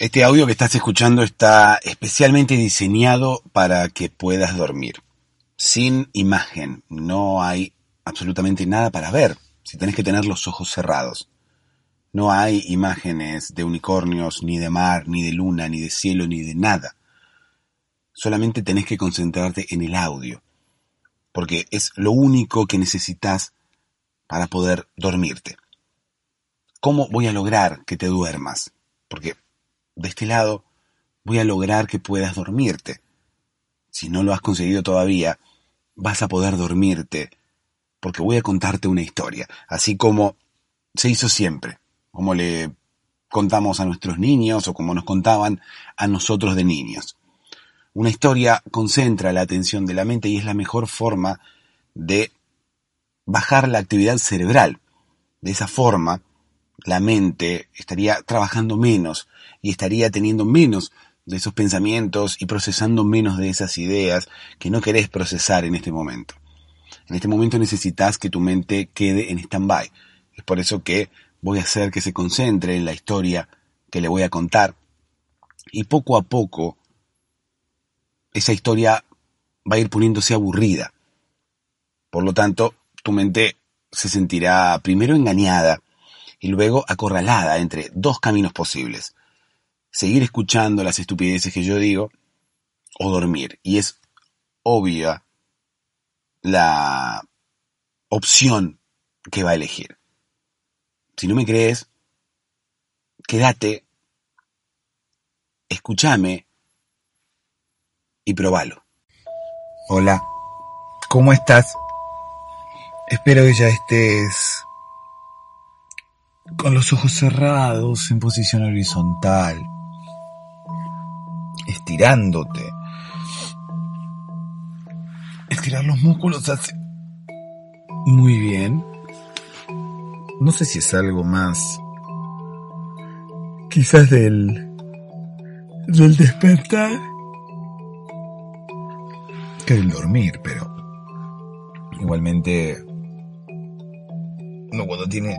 Este audio que estás escuchando está especialmente diseñado para que puedas dormir. Sin imagen, no hay absolutamente nada para ver, si tenés que tener los ojos cerrados. No hay imágenes de unicornios, ni de mar, ni de luna, ni de cielo, ni de nada. Solamente tenés que concentrarte en el audio, porque es lo único que necesitas para poder dormirte. ¿Cómo voy a lograr que te duermas? Porque de este lado voy a lograr que puedas dormirte. Si no lo has conseguido todavía, vas a poder dormirte, porque voy a contarte una historia, así como se hizo siempre, como le contamos a nuestros niños o como nos contaban a nosotros de niños. Una historia concentra la atención de la mente y es la mejor forma de bajar la actividad cerebral. De esa forma, la mente estaría trabajando menos y estaría teniendo menos de esos pensamientos y procesando menos de esas ideas que no querés procesar en este momento. En este momento necesitas que tu mente quede en stand-by. Es por eso que voy a hacer que se concentre en la historia que le voy a contar y poco a poco esa historia va a ir poniéndose aburrida. Por lo tanto, tu mente se sentirá primero engañada y luego acorralada entre dos caminos posibles. Seguir escuchando las estupideces que yo digo o dormir. Y es obvia la opción que va a elegir. Si no me crees, quédate, escúchame y probalo. Hola, ¿cómo estás? Espero que ya estés con los ojos cerrados en posición horizontal, estirándote. Estirar los músculos hace muy bien. No sé si es algo más quizás del del despertar que del dormir, pero igualmente uno cuando tiene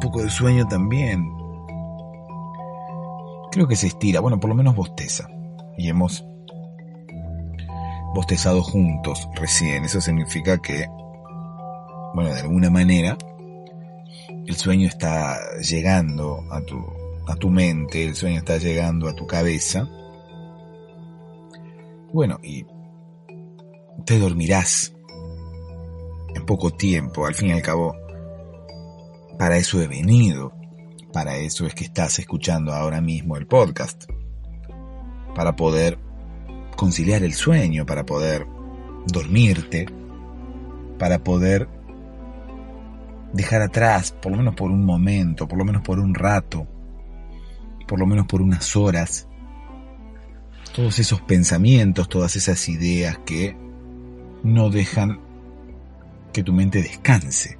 poco de sueño también. Creo que se estira, bueno, por lo menos bosteza. Y hemos bostezado juntos recién. Eso significa que, bueno, de alguna manera, el sueño está llegando a tu, a tu mente, el sueño está llegando a tu cabeza. Bueno, y te dormirás en poco tiempo, al fin y al cabo para eso he venido. Para eso es que estás escuchando ahora mismo el podcast. Para poder conciliar el sueño, para poder dormirte, para poder dejar atrás, por lo menos por un momento, por lo menos por un rato, por lo menos por unas horas, todos esos pensamientos, todas esas ideas que no dejan que tu mente descanse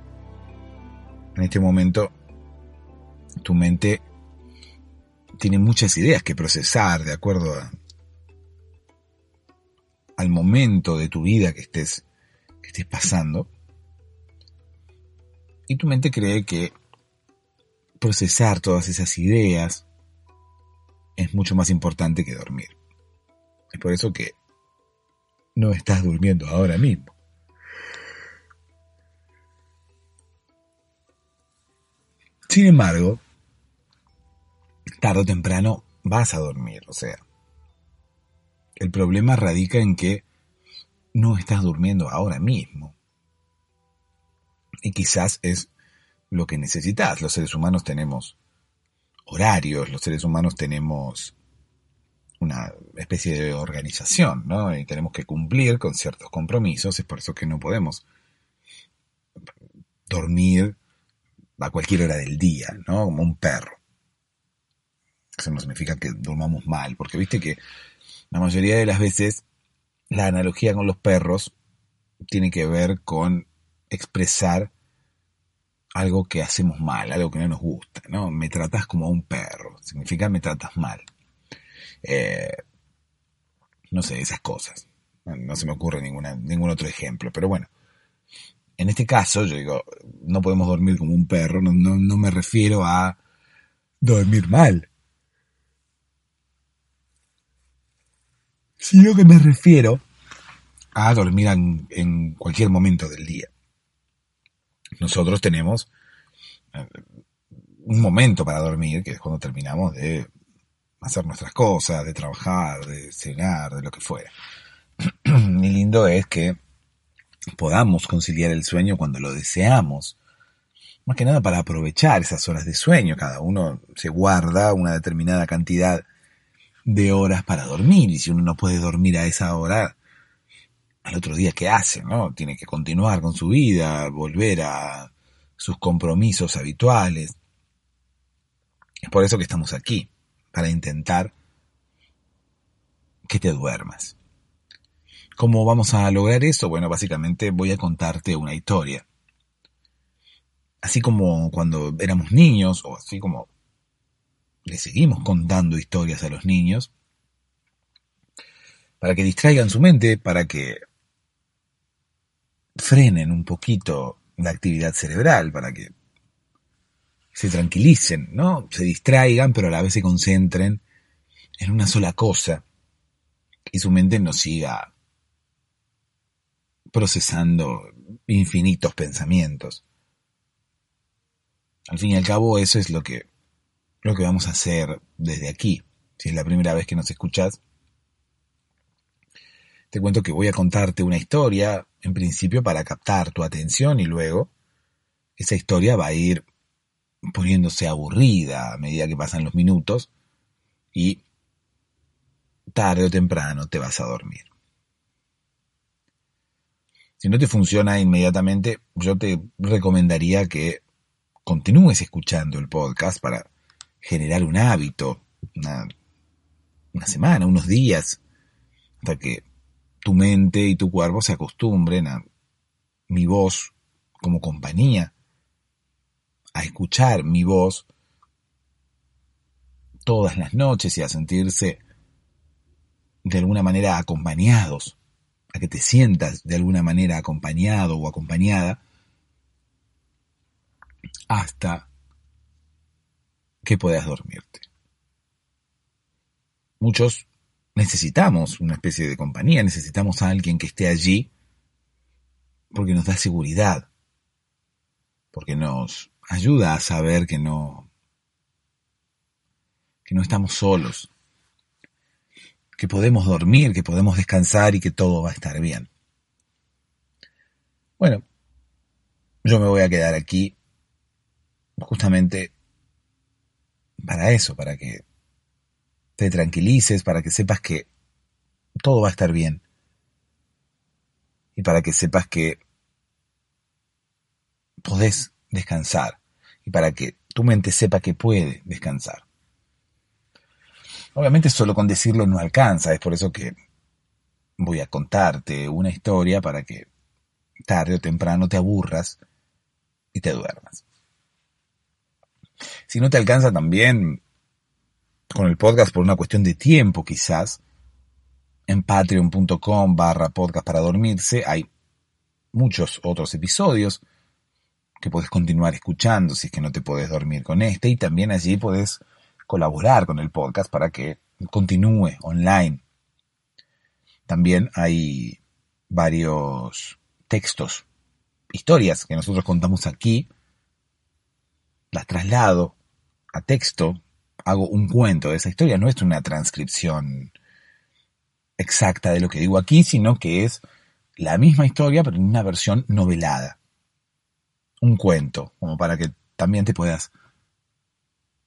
en este momento tu mente tiene muchas ideas que procesar de acuerdo al momento de tu vida que estés, que estés pasando. Y tu mente cree que procesar todas esas ideas es mucho más importante que dormir. Es por eso que no estás durmiendo ahora mismo. Sin embargo, tarde o temprano vas a dormir, o sea, el problema radica en que no estás durmiendo ahora mismo. Y quizás es lo que necesitas. Los seres humanos tenemos horarios, los seres humanos tenemos una especie de organización, ¿no? Y tenemos que cumplir con ciertos compromisos, es por eso que no podemos dormir a cualquier hora del día, ¿no? Como un perro. Eso no significa que durmamos mal, porque viste que la mayoría de las veces la analogía con los perros tiene que ver con expresar algo que hacemos mal, algo que no nos gusta, ¿no? Me tratas como un perro, significa me tratas mal. Eh, no sé, esas cosas. No se me ocurre ningún otro ejemplo, pero bueno, en este caso, yo digo, no podemos dormir como un perro, no, no, no me refiero a dormir mal. Sino que me refiero a dormir en, en cualquier momento del día. Nosotros tenemos eh, un momento para dormir, que es cuando terminamos de hacer nuestras cosas, de trabajar, de cenar, de lo que fuera. Y lindo es que podamos conciliar el sueño cuando lo deseamos. Más que nada para aprovechar esas horas de sueño. Cada uno se guarda una determinada cantidad de horas para dormir. Y si uno no puede dormir a esa hora, al otro día, ¿qué hace? ¿No? Tiene que continuar con su vida, volver a sus compromisos habituales. Es por eso que estamos aquí, para intentar que te duermas. ¿Cómo vamos a lograr eso? Bueno, básicamente voy a contarte una historia. Así como cuando éramos niños, o así como le seguimos contando historias a los niños, para que distraigan su mente, para que frenen un poquito la actividad cerebral, para que se tranquilicen, ¿no? Se distraigan, pero a la vez se concentren en una sola cosa y su mente no siga procesando infinitos pensamientos. Al fin y al cabo, eso es lo que, lo que vamos a hacer desde aquí. Si es la primera vez que nos escuchas, te cuento que voy a contarte una historia, en principio para captar tu atención y luego esa historia va a ir poniéndose aburrida a medida que pasan los minutos y tarde o temprano te vas a dormir. Si no te funciona inmediatamente, yo te recomendaría que continúes escuchando el podcast para generar un hábito, una, una semana, unos días, hasta que tu mente y tu cuerpo se acostumbren a mi voz como compañía a escuchar mi voz todas las noches y a sentirse de alguna manera acompañados, a que te sientas de alguna manera acompañado o acompañada, hasta que puedas dormirte. Muchos necesitamos una especie de compañía, necesitamos a alguien que esté allí porque nos da seguridad, porque nos ayuda a saber que no, que no estamos solos, que podemos dormir, que podemos descansar y que todo va a estar bien. Bueno, yo me voy a quedar aquí justamente para eso, para que te tranquilices, para que sepas que todo va a estar bien. Y para que sepas que podés descansar y para que tu mente sepa que puede descansar. Obviamente solo con decirlo no alcanza, es por eso que voy a contarte una historia para que tarde o temprano te aburras y te duermas. Si no te alcanza también con el podcast por una cuestión de tiempo quizás, en patreon.com barra podcast para dormirse hay muchos otros episodios que puedes continuar escuchando si es que no te puedes dormir con este y también allí puedes colaborar con el podcast para que continúe online. También hay varios textos, historias que nosotros contamos aquí, las traslado a texto, hago un cuento de esa historia, no es una transcripción exacta de lo que digo aquí, sino que es la misma historia pero en una versión novelada. Un cuento, como para que también te puedas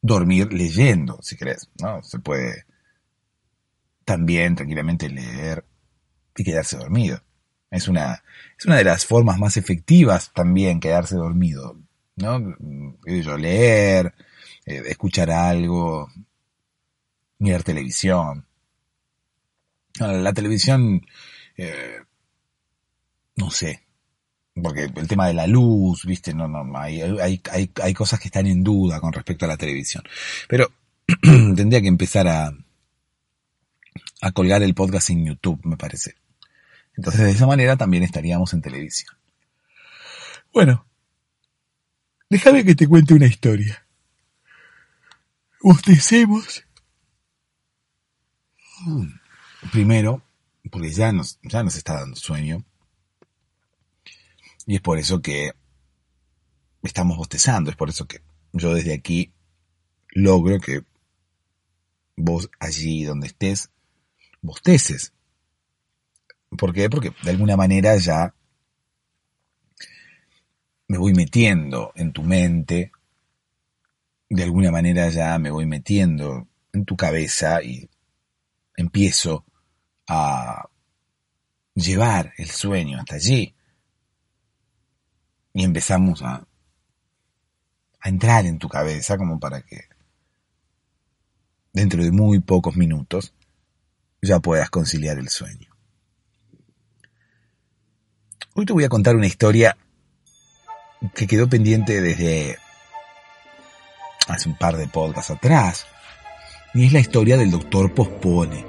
dormir leyendo, si querés, ¿no? Se puede también tranquilamente leer y quedarse dormido. Es una, es una de las formas más efectivas también quedarse dormido, ¿no? Yo, leer, eh, escuchar algo, mirar televisión. La, televisión, eh, no sé, porque el tema de la luz, viste, no, no, hay, hay, hay, hay cosas que están en duda con respecto a la televisión. Pero tendría que empezar a, a colgar el podcast en YouTube, me parece. Entonces de esa manera también estaríamos en televisión. Bueno, déjame que te cuente una historia. Bostecemos. Primero, porque ya nos, ya nos está dando sueño. Y es por eso que estamos bostezando, es por eso que yo desde aquí logro que vos allí donde estés bosteces. ¿Por qué? Porque de alguna manera ya me voy metiendo en tu mente, de alguna manera ya me voy metiendo en tu cabeza y empiezo a llevar el sueño hasta allí. Y empezamos a, a entrar en tu cabeza como para que dentro de muy pocos minutos ya puedas conciliar el sueño. Hoy te voy a contar una historia que quedó pendiente desde hace un par de podcasts atrás, y es la historia del doctor Pospone.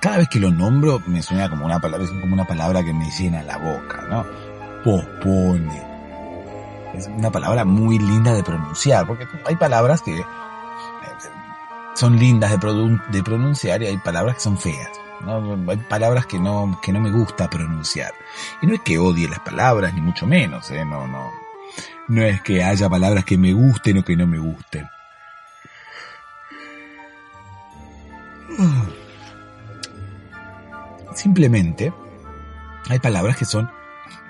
Cada vez que lo nombro me suena como una palabra, como una palabra que me llena la boca, ¿no? Pospone. Es una palabra muy linda de pronunciar, porque hay palabras que son lindas de, de pronunciar y hay palabras que son feas. ¿no? Hay palabras que no, que no me gusta pronunciar. Y no es que odie las palabras, ni mucho menos, ¿eh? No, no. No es que haya palabras que me gusten o que no me gusten. Simplemente hay palabras que son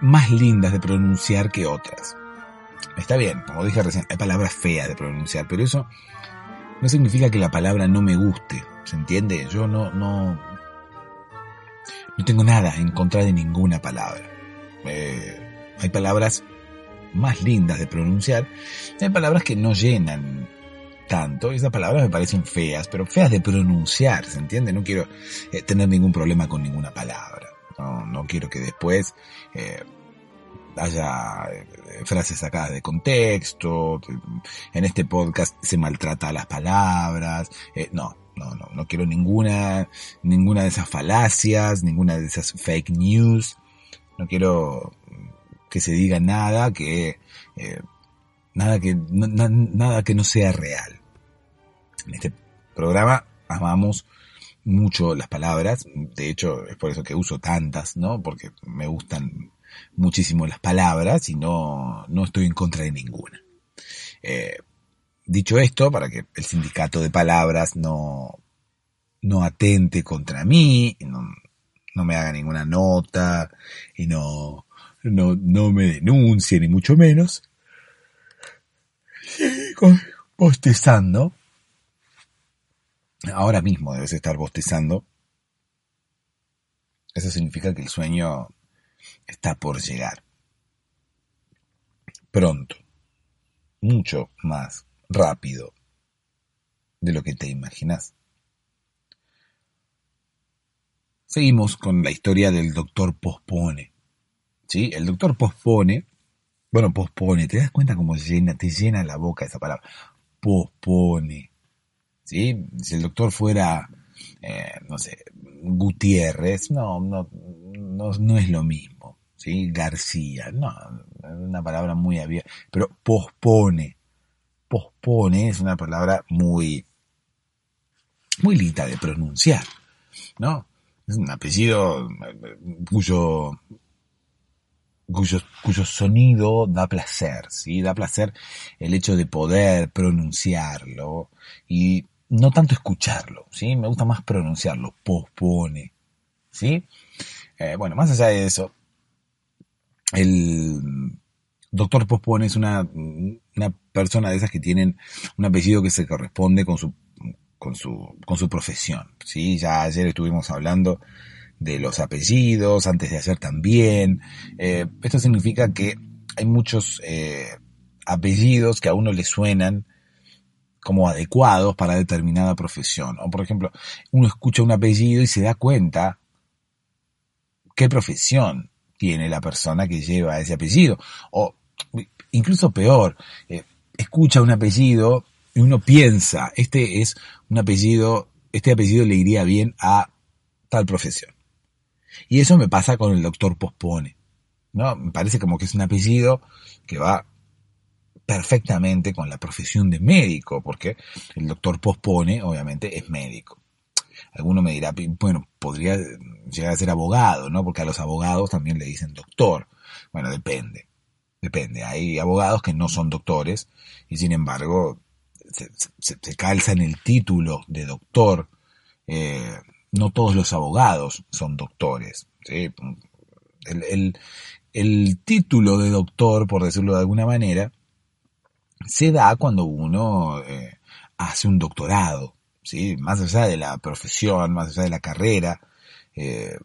más lindas de pronunciar que otras. Está bien, como dije recién, hay palabras feas de pronunciar, pero eso no significa que la palabra no me guste. ¿Se entiende? Yo no, no, no tengo nada en contra de ninguna palabra. Eh, hay palabras más lindas de pronunciar, hay palabras que no llenan tanto, esas palabras me parecen feas, pero feas de pronunciar, ¿se entiende? No quiero eh, tener ningún problema con ninguna palabra, no, no quiero que después eh, haya frases sacadas de contexto, en este podcast se maltrata las palabras, no, no, no, no quiero ninguna, ninguna de esas falacias, ninguna de esas fake news. No quiero que se diga nada que, eh, nada que, nada que no sea real. En este programa amamos mucho las palabras, de hecho es por eso que uso tantas, ¿no? Porque me gustan muchísimo las palabras y no, no estoy en contra de ninguna. Eh, Dicho esto, para que el sindicato de palabras no, no atente contra mí, no, no me haga ninguna nota y no, no, no me denuncie ni mucho menos. Bostezando. Ahora mismo debes estar bostezando. Eso significa que el sueño está por llegar. Pronto. Mucho más rápido de lo que te imaginas. Seguimos con la historia del doctor Pospone. ¿Sí? El doctor Pospone, bueno, pospone, ¿te das cuenta cómo llena, te llena la boca esa palabra? Pospone. ¿Sí? Si el doctor fuera, eh, no sé, Gutiérrez, no, no, no, no es lo mismo. ¿Sí? García, no, es una palabra muy abierta, pero pospone pospone es una palabra muy, muy linda de pronunciar, ¿no? Es un apellido cuyo, cuyo, cuyo sonido da placer, ¿sí? Da placer el hecho de poder pronunciarlo y no tanto escucharlo, ¿sí? Me gusta más pronunciarlo, pospone, ¿sí? Eh, bueno, más allá de eso, el doctor pospone es una, una persona de esas que tienen un apellido que se corresponde con su, con su, con su profesión. ¿sí? Ya ayer estuvimos hablando de los apellidos, antes de ayer también. Eh, esto significa que hay muchos eh, apellidos que a uno le suenan como adecuados para determinada profesión. O por ejemplo, uno escucha un apellido y se da cuenta qué profesión tiene la persona que lleva ese apellido. O incluso peor, eh, escucha un apellido y uno piensa, este es un apellido, este apellido le iría bien a tal profesión. Y eso me pasa con el doctor Pospone. ¿no? Me parece como que es un apellido que va perfectamente con la profesión de médico, porque el doctor Pospone obviamente es médico. Alguno me dirá, bueno, podría llegar a ser abogado, ¿no? Porque a los abogados también le dicen doctor. Bueno, depende. Depende. Hay abogados que no son doctores y sin embargo se, calzan el título de doctor. Eh, no todos los abogados son doctores. El, título de doctor, por decirlo de alguna manera, se da cuando uno eh, hace un doctorado. ¿sí? Más allá de la profesión, más allá de la carrera, eh,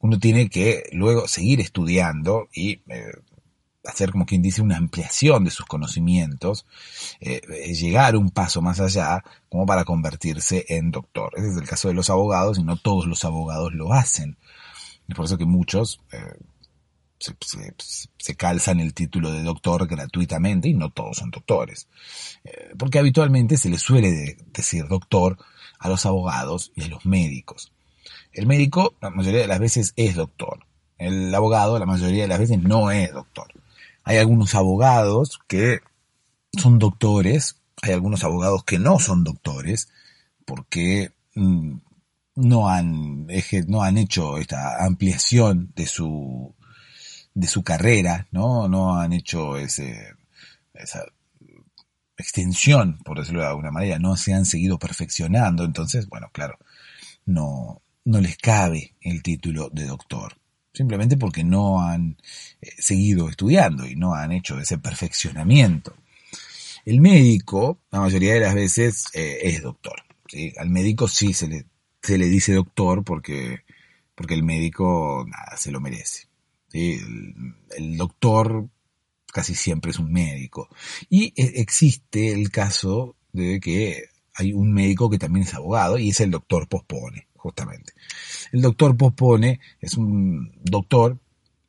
uno tiene que luego seguir estudiando y eh, hacer como quien dice una ampliación de sus conocimientos, eh, llegar un paso más allá como para convertirse en doctor. Ese es el caso de los abogados y no todos los abogados lo hacen. Es por eso que muchos se, calzan el título de doctor gratuitamente y no todos son doctores. Eh, porque habitualmente se le suele decir doctor a los abogados y a los médicos. El médico la mayoría de las veces es doctor. El abogado la mayoría de las veces no es doctor. Hay algunos abogados que son doctores, hay algunos abogados que no son doctores porque mm, no han, no han hecho esta ampliación de su, de su carrera, ¿no? No han hecho ese, esa extensión, por decirlo de alguna manera, no se han seguido perfeccionando, entonces, bueno, claro, no, no les cabe el título de doctor, simplemente porque no han eh, seguido estudiando y no han hecho ese perfeccionamiento. El médico, la mayoría de las veces, eh, es doctor. ¿sí? Al médico sí se le, se le dice doctor porque, porque el médico nada, se lo merece. El, doctor casi siempre es un médico. Y e, existe el caso de que hay un médico que también es abogado y es el doctor Pospone, justamente. El doctor Pospone es un doctor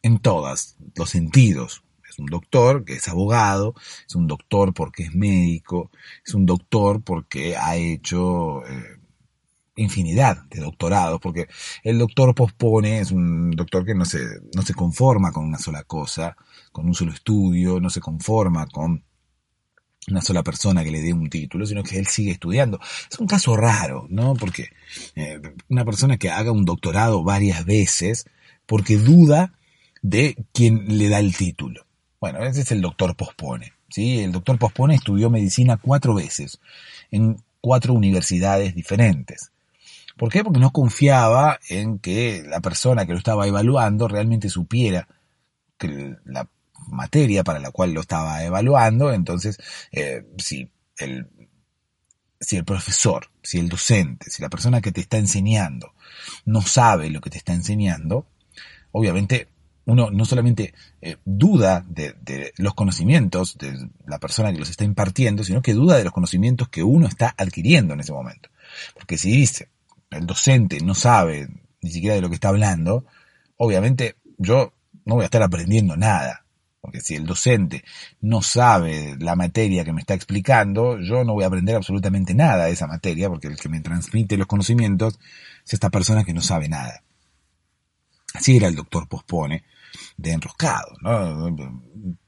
en todos los sentidos. Es un doctor que es abogado, es un doctor porque es médico, es un doctor porque ha hecho eh, infinidad de doctorados, porque el doctor pospone, es un doctor que no se, no se conforma con una sola cosa, con un solo estudio, no se conforma con una sola persona que le dé un título, sino que él sigue estudiando. Es un caso raro, ¿no? Porque eh, una persona que haga un doctorado varias veces porque duda de quién le da el título. Bueno, ese es el doctor pospone. ¿sí? El doctor pospone estudió medicina cuatro veces en cuatro universidades diferentes. ¿Por qué? Porque no confiaba en que la persona que lo estaba evaluando realmente supiera que la materia para la cual lo estaba evaluando, entonces eh, si el si el profesor, si el docente, si la persona que te está enseñando no sabe lo que te está enseñando, obviamente uno no solamente eh, duda de, de, los conocimientos de la persona que los está impartiendo, sino que duda de los conocimientos que uno está adquiriendo en ese momento. Porque si dice, el docente no sabe ni siquiera de lo que está hablando, obviamente yo no voy a estar aprendiendo nada. Porque si el docente no sabe la materia que me está explicando, yo no voy a aprender absolutamente nada de esa materia, porque el que me transmite los conocimientos es esta persona que no sabe nada. Así era el doctor Pospone, de enroscado, ¿no?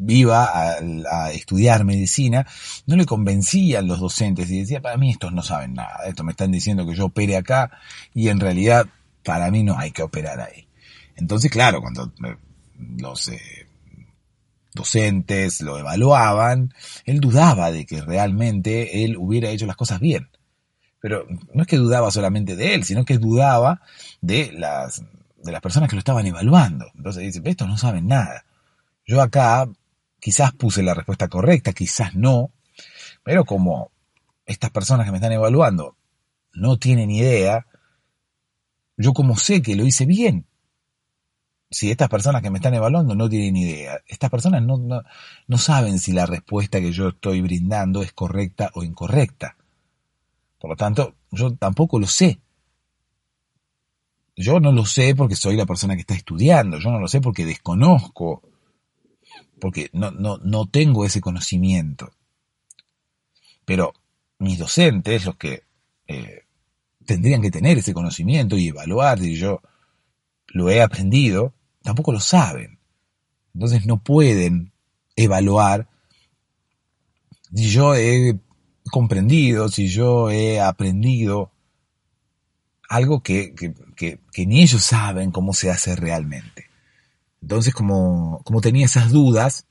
Iba a, estudiar medicina, no le convencían los docentes y decía, para mí estos no saben nada, esto me están diciendo que yo opere acá y en realidad para mí no hay que operar ahí. Entonces, claro, cuando los eh, docentes lo evaluaban, él dudaba de que realmente él hubiera hecho las cosas bien. Pero no es que dudaba solamente de él, sino que dudaba de las de las personas que lo estaban evaluando. Entonces dice, estos no saben nada. Yo acá quizás puse la respuesta correcta, quizás no, pero como estas personas que me están evaluando no tienen idea, yo como sé que lo hice bien. Si estas personas que me están evaluando no tienen idea, estas personas no, no, no saben si la respuesta que yo estoy brindando es correcta o incorrecta. Por lo tanto, yo tampoco lo sé. Yo no lo sé porque soy la persona que está estudiando, yo no lo sé porque desconozco, porque no, no, no tengo ese conocimiento. Pero mis docentes, los que eh, tendrían que tener ese conocimiento y evaluar si yo lo he aprendido, tampoco lo saben. Entonces no pueden evaluar si yo he comprendido, si yo he aprendido algo que, ni ellos saben cómo se hace realmente. Entonces, como, como tenía esas dudas,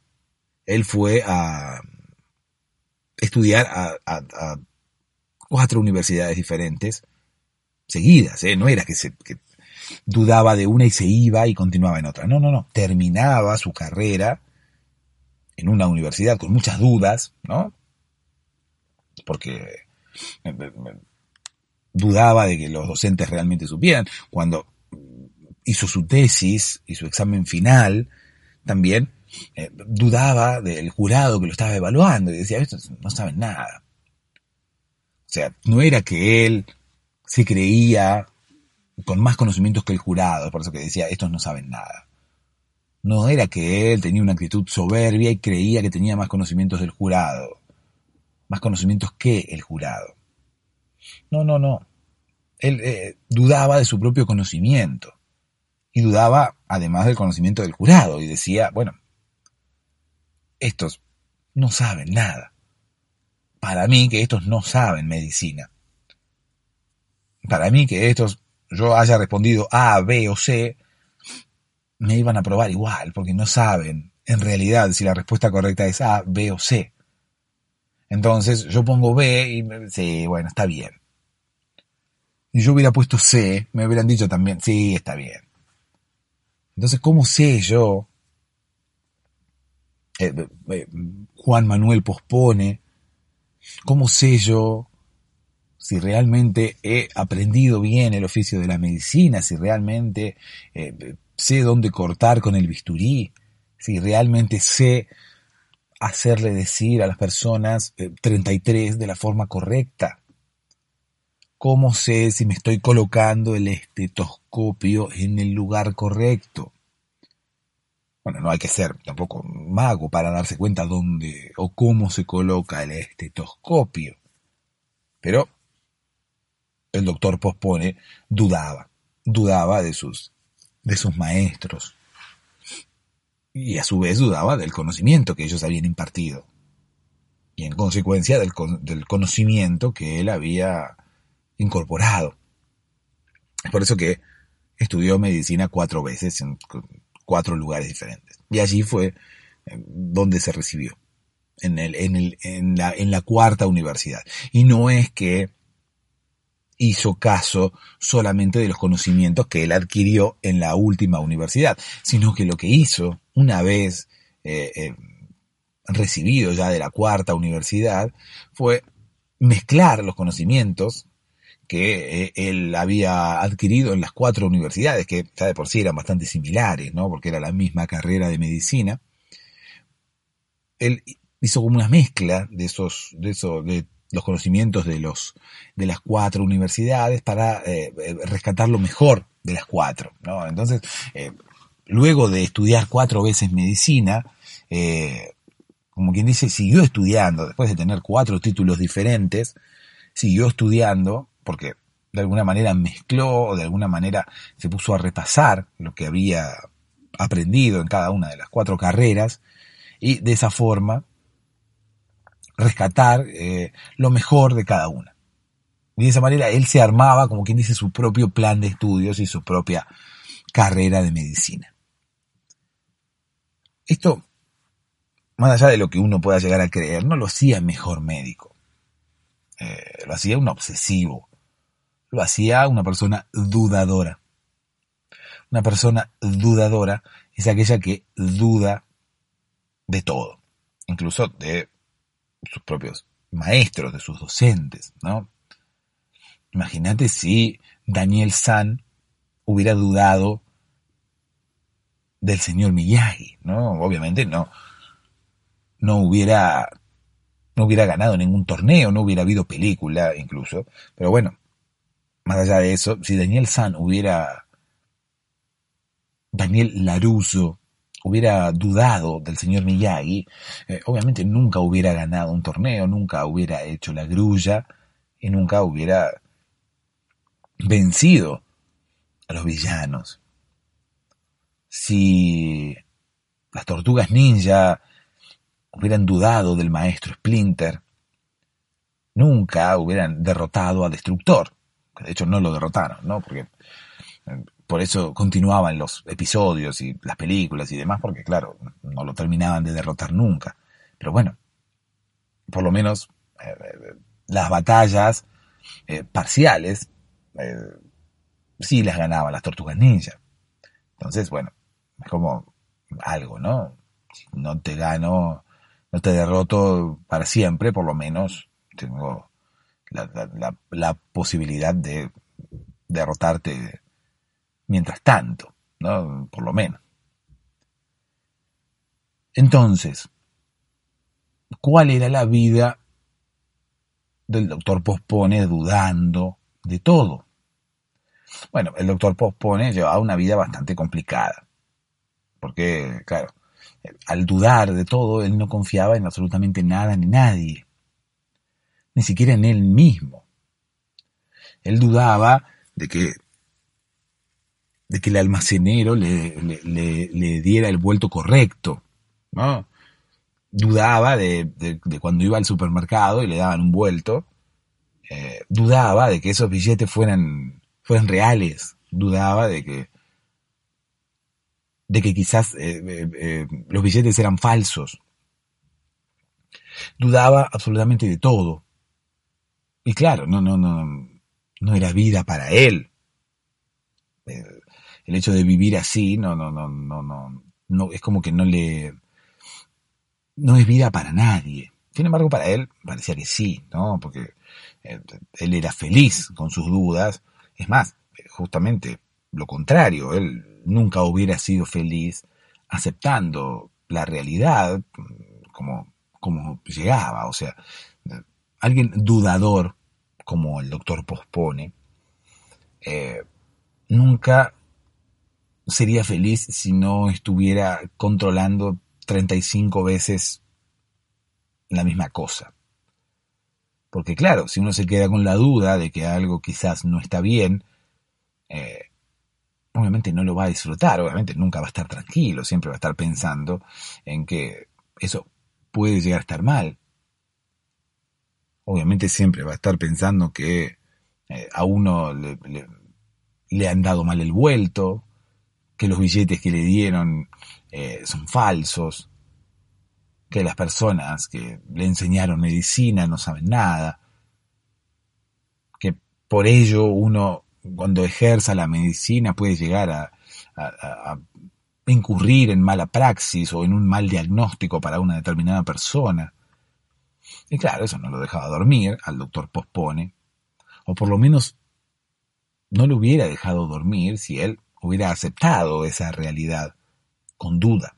él fue a estudiar a, cuatro universidades diferentes seguidas, ¿eh? no era que, se, que dudaba de una y se iba y continuaba en otra, no, no, no, terminaba su carrera en una universidad con muchas dudas, ¿no? Porque dudaba de que los docentes realmente supieran. Cuando hizo su tesis y su examen final, también eh, dudaba del jurado que lo estaba evaluando y decía, estos no saben nada. O sea, no era que él se creía con más conocimientos que el jurado, por eso que decía, estos no saben nada. No era que él tenía una actitud soberbia y creía que tenía más conocimientos del jurado, más conocimientos que el jurado. No, no, no. Él eh, dudaba de su propio conocimiento y dudaba además del conocimiento del jurado y decía, bueno, estos no saben nada. Para mí que estos no saben medicina. Para mí que estos, yo haya respondido A, B o C, me iban a probar igual, porque no saben en realidad si la respuesta correcta es A, B o C. Entonces yo pongo B y me, sí, bueno, está bien. Y yo hubiera puesto C, me hubieran dicho también, sí, está bien. Entonces, ¿cómo sé yo? Eh, eh, eh, Juan Manuel pospone. ¿Cómo sé yo si realmente he aprendido bien el oficio de la medicina? Si realmente sé dónde cortar con el bisturí? Si realmente sé hacerle decir a las personas 33 de la forma correcta. ¿Cómo sé si me estoy colocando el estetoscopio en el lugar correcto? Bueno, no hay que ser tampoco mago para darse cuenta dónde o cómo se coloca el estetoscopio. Pero el doctor pospone, dudaba, dudaba de sus, de sus maestros. Y a su vez dudaba del conocimiento que ellos habían impartido. Y en consecuencia del, del conocimiento que él había incorporado. Es por eso que estudió medicina cuatro veces en cuatro lugares diferentes. Y allí fue eh, donde se recibió, en, el, en, el, en, la, en la cuarta universidad. Y no es que hizo caso solamente de los conocimientos que él adquirió en la última universidad, sino que lo que hizo una vez eh, eh, recibido ya de la cuarta universidad fue mezclar los conocimientos que eh, él había adquirido en las cuatro universidades, que ya de por sí eran bastante similares, ¿no? Porque era la misma carrera de medicina. Él hizo como una mezcla de esos, de esos, de los conocimientos de los, de las cuatro universidades para eh, eh, rescatar lo mejor de las cuatro, ¿no? Entonces, luego de estudiar cuatro veces medicina, como quien dice, siguió estudiando, después de tener cuatro títulos diferentes, siguió estudiando porque de alguna manera mezcló o de alguna manera se puso a repasar lo que había aprendido en cada una de las cuatro carreras y de esa forma rescatar eh, lo mejor de cada una. Y de esa manera él se armaba, como quien dice, su propio plan de estudios y su propia carrera de medicina. Esto, más allá de lo que uno pueda llegar a creer, no lo hacía mejor médico. Eh, lo hacía un obsesivo, lo hacía una persona dudadora. Una persona dudadora es aquella que duda de todo, incluso de sus propios maestros, de sus docentes, ¿no? Imagínate si Daniel San hubiera dudado del señor Miyagi, ¿no? Obviamente no, no hubiera, no hubiera ganado ningún torneo, no hubiera habido película incluso, pero bueno, más allá de eso, si Daniel San hubiera, Daniel Laruso hubiera dudado del señor Miyagi, eh, obviamente nunca hubiera ganado un torneo, nunca hubiera hecho la grulla y nunca hubiera vencido a los villanos. Si las tortugas ninja hubieran dudado del maestro Splinter, nunca hubieran derrotado a Destructor De hecho, no lo derrotaron, ¿no? Porque eh, por eso continuaban los episodios y las películas y demás, porque claro, no lo terminaban de derrotar nunca. Pero bueno, por lo menos eh, eh, las batallas parciales sí las ganaban las tortugas ninja. Entonces, bueno, es como algo, ¿no? Si no te gano, no te derroto para siempre, por lo menos tengo la, posibilidad de derrotarte mientras tanto, ¿no? Por lo menos. Entonces, ¿cuál era la vida del doctor Pospone dudando de todo? Bueno, el doctor Pospone llevaba una vida bastante complicada, porque, claro, al dudar de todo, él no confiaba en absolutamente nada ni nadie ni siquiera en él mismo. Él dudaba de que, de que el almacenero le, le, diera el vuelto correcto, ¿no? Dudaba de, de, cuando iba al supermercado y le daban un vuelto, eh, dudaba de que esos billetes fueran, fueran reales, dudaba de que, de que quizás eh, eh, los billetes eran falsos. Dudaba absolutamente de todo. Y claro, no, no, no, no era vida para él. El hecho de vivir así, no, no, no, no, no, no, es como que no le, no es vida para nadie. Sin embargo, para él parecía que sí, ¿no? Porque eh, él era feliz con sus dudas. Es más, justamente lo contrario, él nunca hubiera sido feliz aceptando la realidad como, como llegaba. O sea, alguien dudador, como el doctor pospone, eh, nunca sería feliz si no estuviera controlando 35 veces la misma cosa. Porque claro, si uno se queda con la duda de que algo quizás no está bien, eh, obviamente no lo va a disfrutar, obviamente nunca va a estar tranquilo, siempre va a estar pensando en que eso puede llegar a estar mal obviamente siempre va a estar pensando que eh, a uno le, han dado mal el vuelto, que los billetes que le dieron eh, son falsos, que las personas que le enseñaron medicina no saben nada, que por ello uno cuando ejerza la medicina puede llegar a, incurrir en mala praxis o en un mal diagnóstico para una determinada persona. Y claro, eso no lo dejaba dormir, al doctor pospone, o por lo menos no lo hubiera dejado dormir si él hubiera aceptado esa realidad con duda.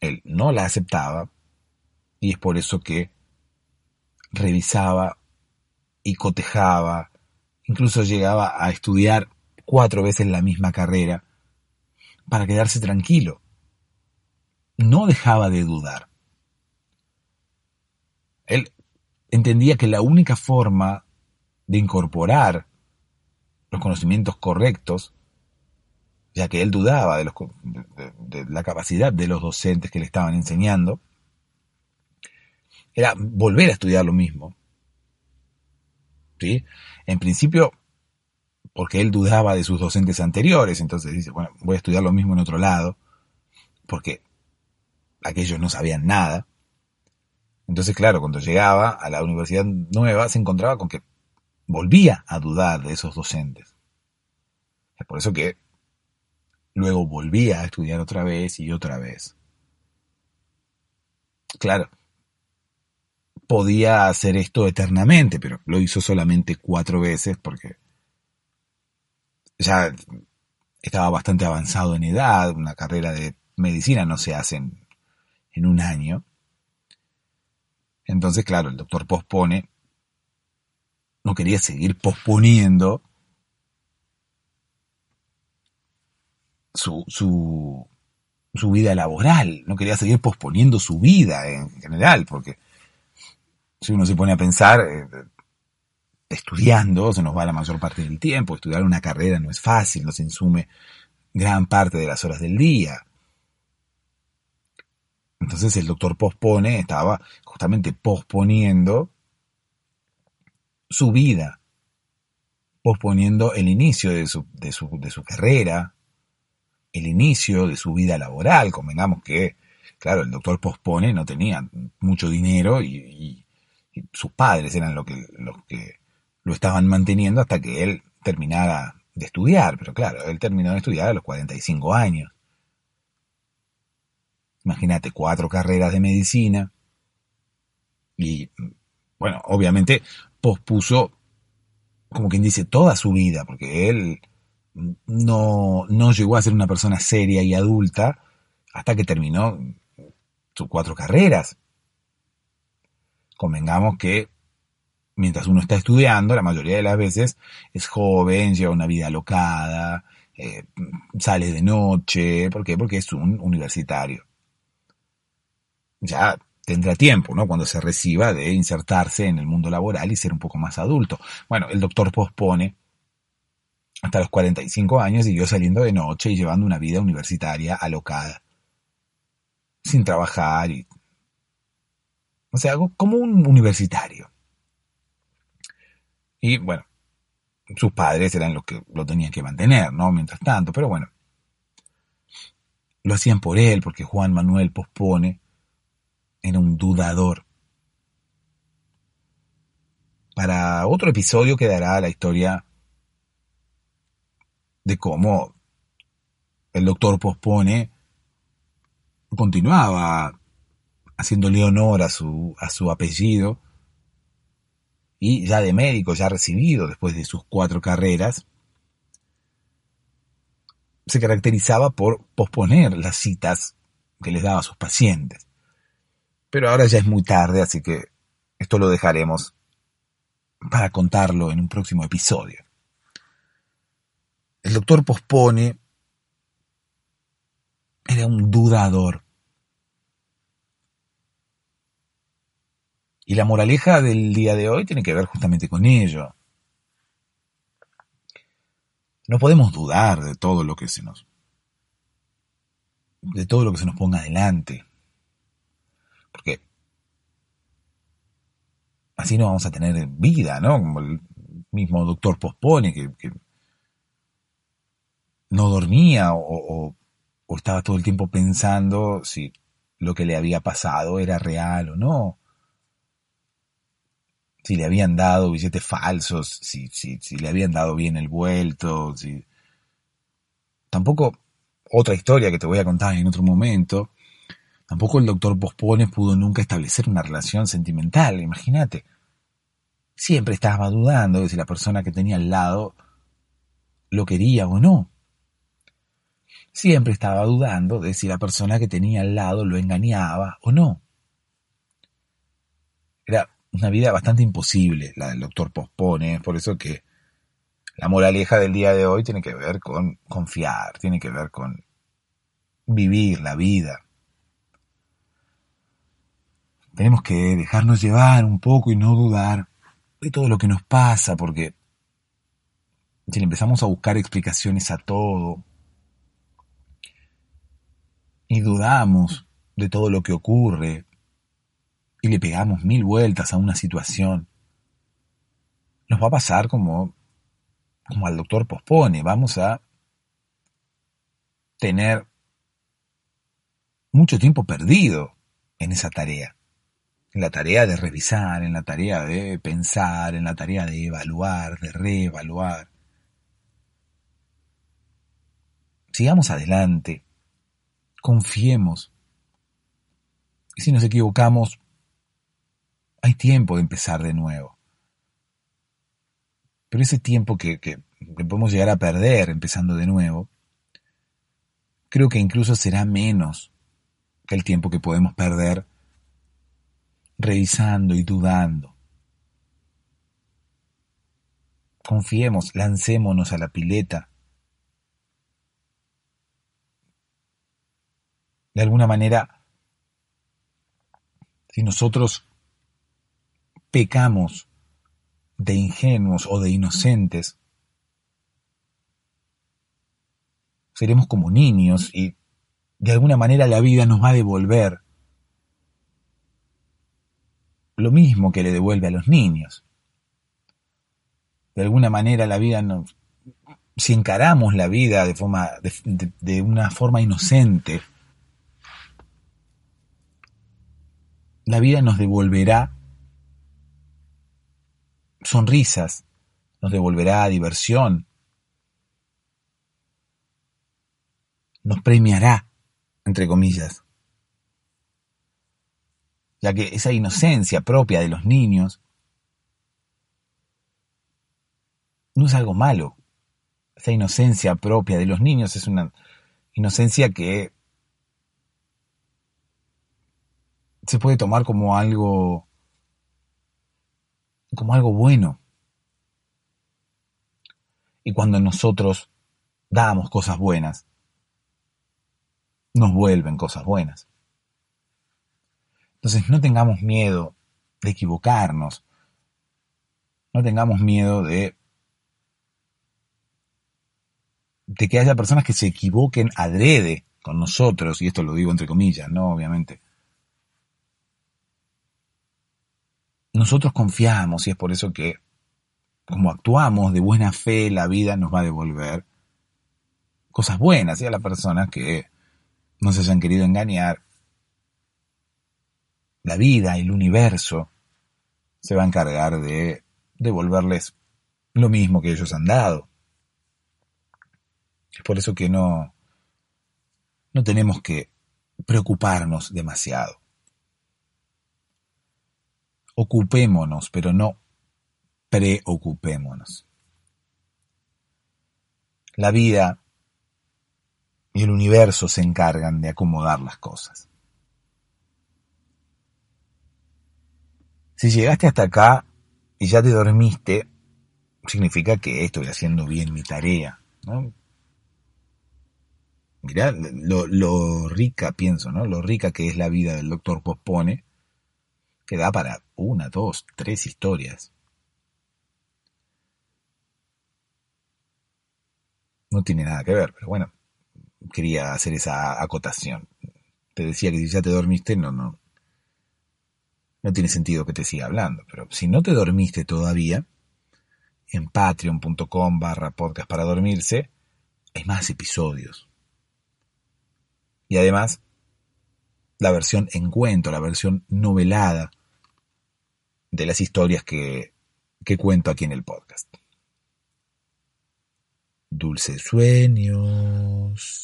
Él no la aceptaba y es por eso que revisaba y cotejaba, incluso llegaba a estudiar cuatro veces la misma carrera para quedarse tranquilo. No dejaba de dudar. Él entendía que la única forma de incorporar los conocimientos correctos, ya que él dudaba de, la capacidad de los docentes que le estaban enseñando, era volver a estudiar lo mismo. ¿Sí? En principio, porque él dudaba de sus docentes anteriores, entonces dice, bueno, voy a estudiar lo mismo en otro lado, porque aquellos no sabían nada. Entonces, claro, cuando llegaba a la universidad nueva se encontraba con que volvía a dudar de esos docentes. Es por eso que luego volvía a estudiar otra vez y otra vez. Claro, podía hacer esto eternamente, pero lo hizo solamente cuatro veces porque ya estaba bastante avanzado en edad, una carrera de medicina no se hace en, en un año. Entonces, claro, el doctor pospone, no quería seguir posponiendo su, su, su vida laboral, no quería seguir posponiendo su vida en general, porque si uno se pone a pensar, eh, estudiando se nos va la mayor parte del tiempo, estudiar una carrera no es fácil, nos insume gran parte de las horas del día. Entonces el doctor pospone, estaba justamente posponiendo su vida, posponiendo el inicio de su, de su, de su carrera, el inicio de su vida laboral. Convengamos que, claro, el doctor pospone, no tenía mucho dinero y, sus padres eran que, los que lo estaban manteniendo hasta que él terminara de estudiar. Pero claro, él terminó de estudiar a los 45 años. Imagínate, cuatro carreras de medicina. Y, bueno, obviamente pospuso, como quien dice, toda su vida, porque él no, no llegó a ser una persona seria y adulta hasta que terminó sus cuatro carreras. Convengamos que mientras uno está estudiando, la mayoría de las veces es joven, lleva una vida alocada, eh, sale de noche. ¿Por qué? Porque es un universitario. Ya tendrá tiempo, ¿no? Cuando se reciba de insertarse en el mundo laboral y ser un poco más adulto. Bueno, el doctor pospone hasta los 45 años y yo saliendo de noche y llevando una vida universitaria alocada. Sin trabajar y... O sea, como un universitario. Y bueno, sus padres eran los que lo tenían que mantener, ¿no? Mientras tanto, pero bueno. Lo hacían por él, porque Juan Manuel pospone era un dudador. Para otro episodio quedará la historia de cómo el doctor pospone continuaba haciéndole honor a su, a su apellido y ya de médico, ya recibido después de sus cuatro carreras, se caracterizaba por posponer las citas que les daba a sus pacientes. Pero ahora ya es muy tarde, así que esto lo dejaremos para contarlo en un próximo episodio. El doctor pospone era un dudador. Y la moraleja del día de hoy tiene que ver justamente con ello. No podemos dudar de todo lo que se nos de todo lo que se nos ponga adelante. Porque así no vamos a tener vida, ¿no? Como el mismo doctor pospone que, no dormía o, estaba todo el tiempo pensando si lo que le había pasado era real o no. Si le habían dado billetes falsos, si, si, si le habían dado bien el vuelto, si... Tampoco otra historia que te voy a contar en otro momento, Tampoco el doctor Pospones pudo nunca establecer una relación sentimental, imagínate. Siempre estaba dudando de si la persona que tenía al lado lo quería o no. Siempre estaba dudando de si la persona que tenía al lado lo engañaba o no. Era una vida bastante imposible la del doctor Pospone, por eso que la moraleja del día de hoy tiene que ver con confiar, tiene que ver con vivir la vida, tenemos que dejarnos llevar un poco y no dudar de todo lo que nos pasa, porque si le empezamos a buscar explicaciones a todo y dudamos de todo lo que ocurre y le pegamos mil vueltas a una situación, nos va a pasar como, como al doctor pospone, vamos a tener mucho tiempo perdido en esa tarea en la tarea de revisar, en la tarea de pensar, en la tarea de evaluar, de reevaluar. Sigamos adelante, confiemos. Y si nos equivocamos, hay tiempo de empezar de nuevo. Pero ese tiempo que, que, podemos llegar a perder empezando de nuevo, creo que incluso será menos que el tiempo que podemos perder revisando y dudando. Confiemos, lancémonos a la pileta. De alguna manera, si nosotros pecamos de ingenuos o de inocentes, seremos como niños y de alguna manera la vida nos va a devolver lo mismo que le devuelve a los niños. de alguna manera la vida nos, si encaramos la vida de forma, de una forma inocente, la vida nos devolverá sonrisas, nos devolverá diversión, nos premiará, entre comillas, ya que esa inocencia propia de los niños no es algo malo. Esa inocencia propia de los niños es una inocencia que se puede tomar como algo como algo bueno. Y cuando nosotros damos cosas buenas, nos vuelven cosas buenas. Entonces no tengamos miedo de equivocarnos, no tengamos miedo de, de que haya personas que se equivoquen adrede con nosotros, y esto lo digo entre comillas, ¿no? Obviamente. nosotros confiamos y es por eso que, como actuamos de buena fe, la vida nos va a devolver cosas buenas y a las personas que no se hayan querido engañar. La vida, el universo, se va a encargar de devolverles lo mismo que ellos han dado. Es por eso que no, no tenemos que preocuparnos demasiado ocupémonos, pero no preocupémonos. La vida y el universo se encargan de acomodar las cosas. Si llegaste hasta acá y ya te dormiste, significa que estoy haciendo bien mi tarea. ¿no? Mirá lo, lo, rica, pienso, ¿no? Lo rica que es la vida del doctor Pospone que da para una, dos, tres historias. No tiene nada que ver, pero bueno, quería hacer esa acotación. Te decía que si ya te dormiste, no, no, no tiene sentido que te siga hablando. Pero si no te dormiste todavía, en patreon.com barra podcast para dormirse, hay más episodios. Y además, la versión en cuento, la versión novelada de las historias que, que cuento aquí en el podcast. Dulces sueños.